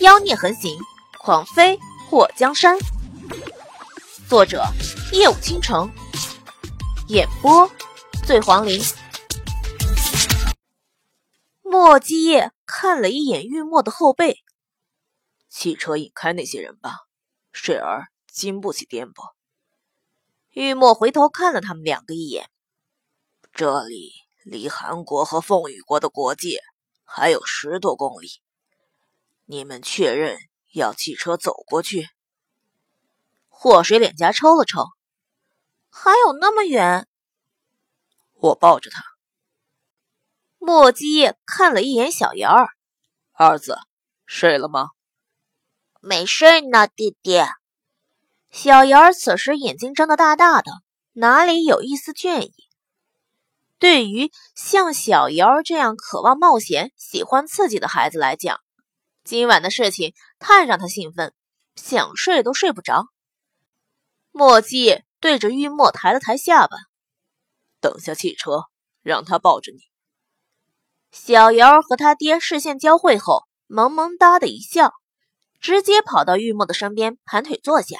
妖孽横行，狂飞破江山。作者：夜舞倾城，演播：醉黄林。莫基叶看了一眼玉墨的后背，汽车引开那些人吧，水儿经不起颠簸。玉墨回头看了他们两个一眼，这里离韩国和凤羽国的国界还有十多公里。你们确认要汽车走过去？祸水脸颊抽了抽，还有那么远？我抱着他。莫基看了一眼小瑶儿，儿子睡了吗？没睡呢，弟弟。小瑶儿此时眼睛睁得大大的，哪里有一丝倦意？对于像小瑶儿这样渴望冒险、喜欢刺激的孩子来讲，今晚的事情太让他兴奋，想睡都睡不着。墨迹对着玉墨抬了抬下巴，等下汽车，让他抱着你。小瑶和他爹视线交汇后，萌萌哒的一笑，直接跑到玉墨的身边，盘腿坐下。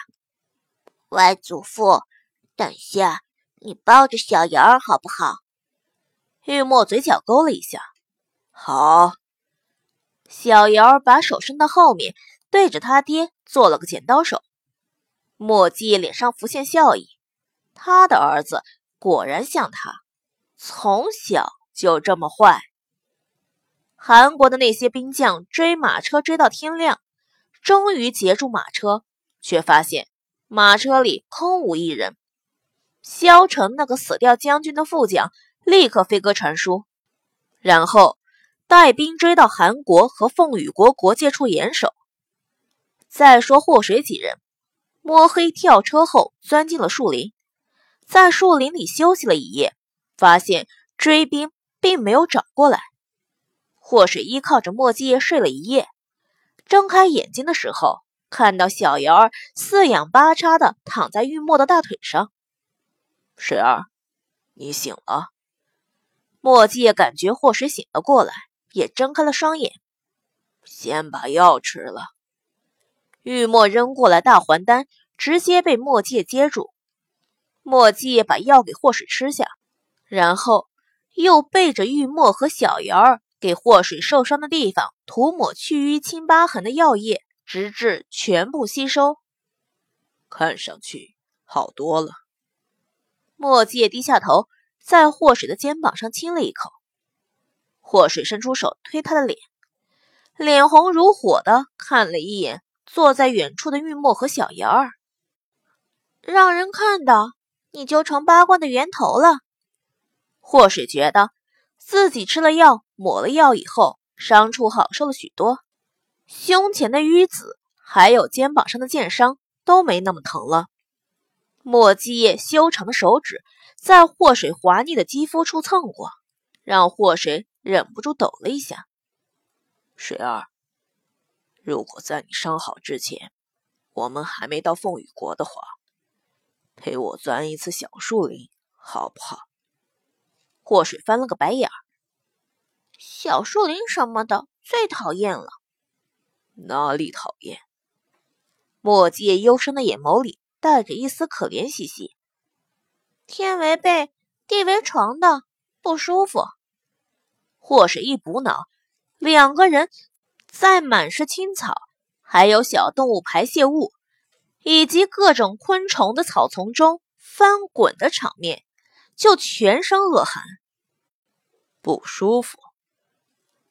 外祖父，等下你抱着小瑶好不好？玉墨嘴角勾了一下，好。小瑶把手伸到后面，对着他爹做了个剪刀手。墨迹脸上浮现笑意，他的儿子果然像他，从小就这么坏。韩国的那些兵将追马车追到天亮，终于截住马车，却发现马车里空无一人。萧城那个死掉将军的副将立刻飞鸽传书，然后。带兵追到韩国和凤羽国国界处严守。再说祸水几人摸黑跳车后钻进了树林，在树林里休息了一夜，发现追兵并没有找过来。祸水依靠着墨迹叶睡了一夜，睁开眼睛的时候，看到小瑶儿四仰八叉的躺在玉墨的大腿上。水儿，你醒了。墨迹叶感觉祸水醒了过来。也睁开了双眼，先把药吃了。玉墨扔过来大还丹，直接被墨界接住。墨界把药给祸水吃下，然后又背着玉墨和小瑶儿给祸水受伤的地方涂抹去淤青疤痕的药液，直至全部吸收。看上去好多了。墨界低下头，在祸水的肩膀上亲了一口。祸水伸出手推他的脸，脸红如火的看了一眼坐在远处的玉墨和小瑶儿，让人看到你就成八卦的源头了。祸水觉得自己吃了药，抹了药以后，伤处好受了许多，胸前的淤紫还有肩膀上的剑伤都没那么疼了。墨迹叶修长的手指在祸水滑腻的肌肤处蹭过，让祸水。忍不住抖了一下，水儿，如果在你伤好之前，我们还没到凤羽国的话，陪我钻一次小树林，好不好？祸水翻了个白眼儿，小树林什么的最讨厌了。哪里讨厌？墨迹幽深的眼眸里带着一丝可怜兮兮。天为被，地为床的，不舒服。或是一补脑，两个人在满是青草、还有小动物排泄物以及各种昆虫的草丛中翻滚的场面，就全身恶寒，不舒服。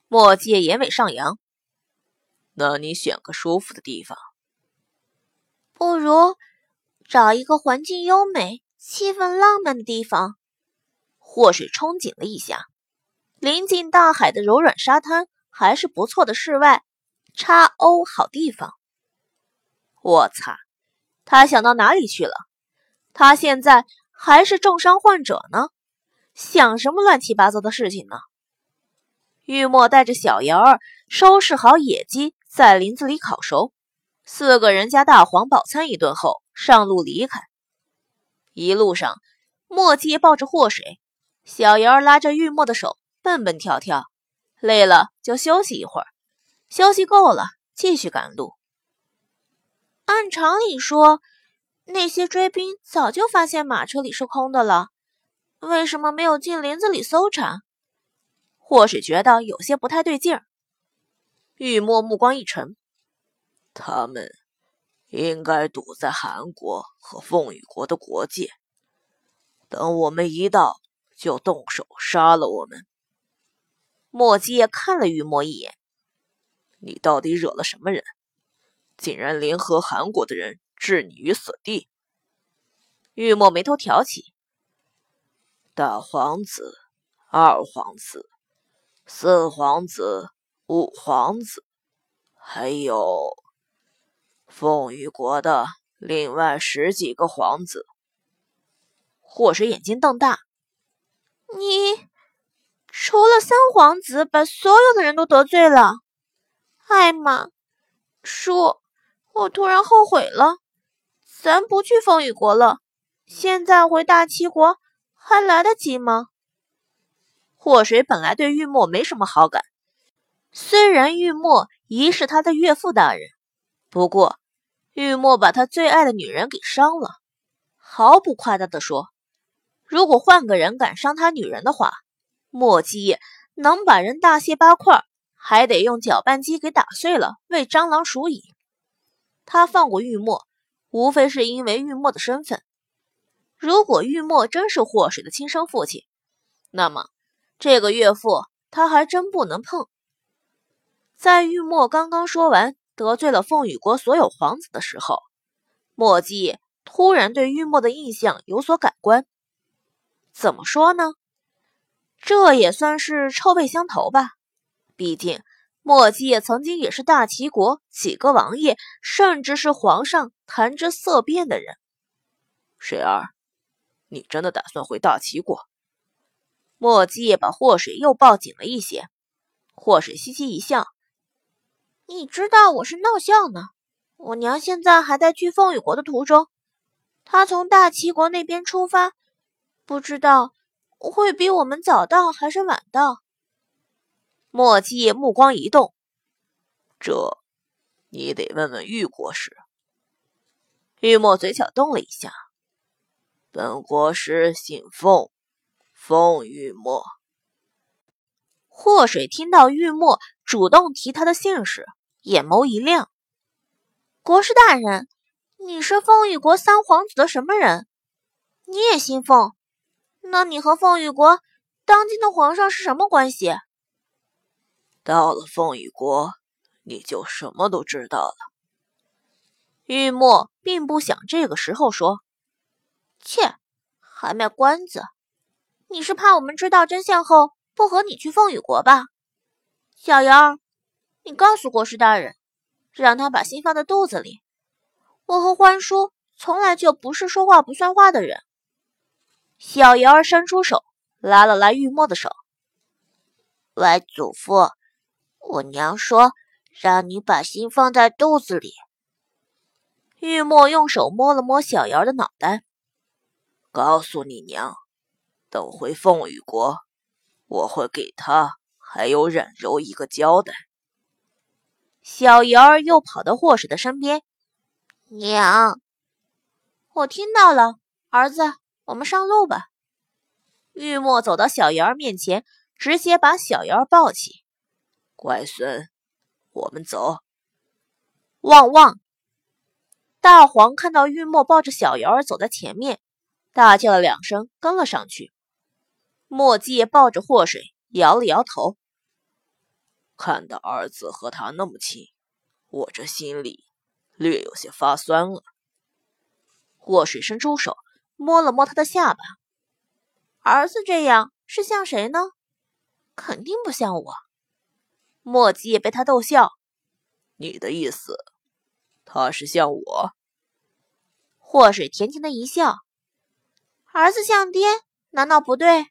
墨界眼尾上扬，那你选个舒服的地方，不如找一个环境优美、气氛浪漫的地方。祸水憧憬了一下。临近大海的柔软沙滩还是不错的室外叉欧好地方。我擦，他想到哪里去了？他现在还是重伤患者呢，想什么乱七八糟的事情呢？玉墨带着小瑶儿收拾好野鸡，在林子里烤熟，四个人加大黄饱餐一顿后上路离开。一路上，墨迹抱着祸水，小瑶儿拉着玉墨的手。蹦蹦跳跳，累了就休息一会儿，休息够了继续赶路。按常理说，那些追兵早就发现马车里是空的了，为什么没有进林子里搜查？或是觉得有些不太对劲儿。玉墨目光一沉，他们应该堵在韩国和凤羽国的国界，等我们一到，就动手杀了我们。莫基也看了玉墨一眼：“你到底惹了什么人？竟然联合韩国的人置你于死地？”玉墨眉头挑起：“大皇子，二皇子，四皇子，五皇子，还有凤羽国的另外十几个皇子。”祸水眼睛瞪大：“你？”除了三皇子，把所有的人都得罪了。艾玛，叔，我突然后悔了。咱不去风雨国了，现在回大齐国还来得及吗？祸水本来对玉墨没什么好感，虽然玉墨疑是他的岳父大人，不过玉墨把他最爱的女人给伤了。毫不夸大的说，如果换个人敢伤他女人的话，墨迹能把人大卸八块，还得用搅拌机给打碎了喂蟑螂鼠蚁。他放过玉墨，无非是因为玉墨的身份。如果玉墨真是祸水的亲生父亲，那么这个岳父他还真不能碰。在玉墨刚刚说完得罪了凤羽国所有皇子的时候，墨迹突然对玉墨的印象有所改观。怎么说呢？这也算是臭味相投吧，毕竟莫姬也曾经也是大齐国几个王爷，甚至是皇上谈之色变的人。水儿，你真的打算回大齐国？莫姬也把祸水又抱紧了一些。祸水嘻嘻一笑：“你知道我是闹笑呢。我娘现在还在去凤羽国的途中，她从大齐国那边出发，不知道。”会比我们早到还是晚到？莫季目光一动，这你得问问玉国师。玉墨嘴角动了一下，本国师姓凤，凤玉墨。祸水听到玉墨主动提他的姓氏，眼眸一亮。国师大人，你是凤玉国三皇子的什么人？你也姓凤？那你和凤羽国当今的皇上是什么关系？到了凤羽国，你就什么都知道了。玉墨并不想这个时候说，切，还卖关子？你是怕我们知道真相后不和你去凤羽国吧？小妖，你告诉国师大人，让他把心放在肚子里。我和欢叔从来就不是说话不算话的人。小瑶儿伸出手，拉了拉玉墨的手。外祖父，我娘说让你把心放在肚子里。玉墨用手摸了摸小瑶的脑袋，告诉你娘，等回凤羽国，我会给她还有冉柔一个交代。小瑶儿又跑到霍水的身边，娘，我听到了，儿子。我们上路吧。玉墨走到小瑶儿面前，直接把小瑶儿抱起。乖孙，我们走。旺旺！大黄看到玉墨抱着小瑶儿走在前面，大叫了两声，跟了上去。墨迹抱着祸水，摇了摇头。看到儿子和他那么亲，我这心里略有些发酸了。祸水伸出手。摸了摸他的下巴，儿子这样是像谁呢？肯定不像我。墨迹也被他逗笑。你的意思，他是像我？祸水甜甜的一笑。儿子像爹，难道不对？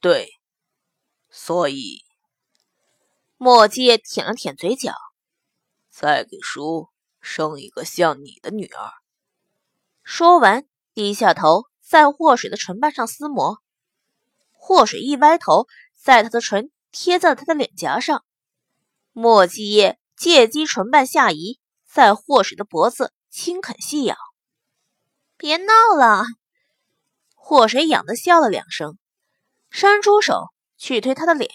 对。所以，墨迹舔了舔嘴角，再给叔生一个像你的女儿。说完。低下头，在祸水的唇瓣上撕磨。祸水一歪头，在他的唇贴在了他的脸颊上。莫继业借机唇瓣下移，在祸水的脖子轻啃细咬。别闹了！祸水痒的笑了两声，伸出手去推他的脸。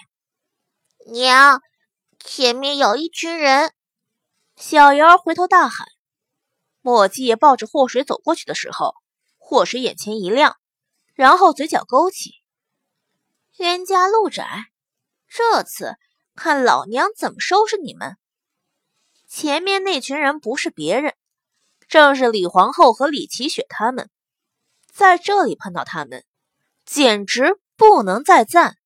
娘，前面有一群人！小瑶回头大喊。墨迹抱着祸水走过去的时候，霍水眼前一亮，然后嘴角勾起。冤家路窄，这次看老娘怎么收拾你们！前面那群人不是别人，正是李皇后和李奇雪他们。在这里碰到他们，简直不能再赞。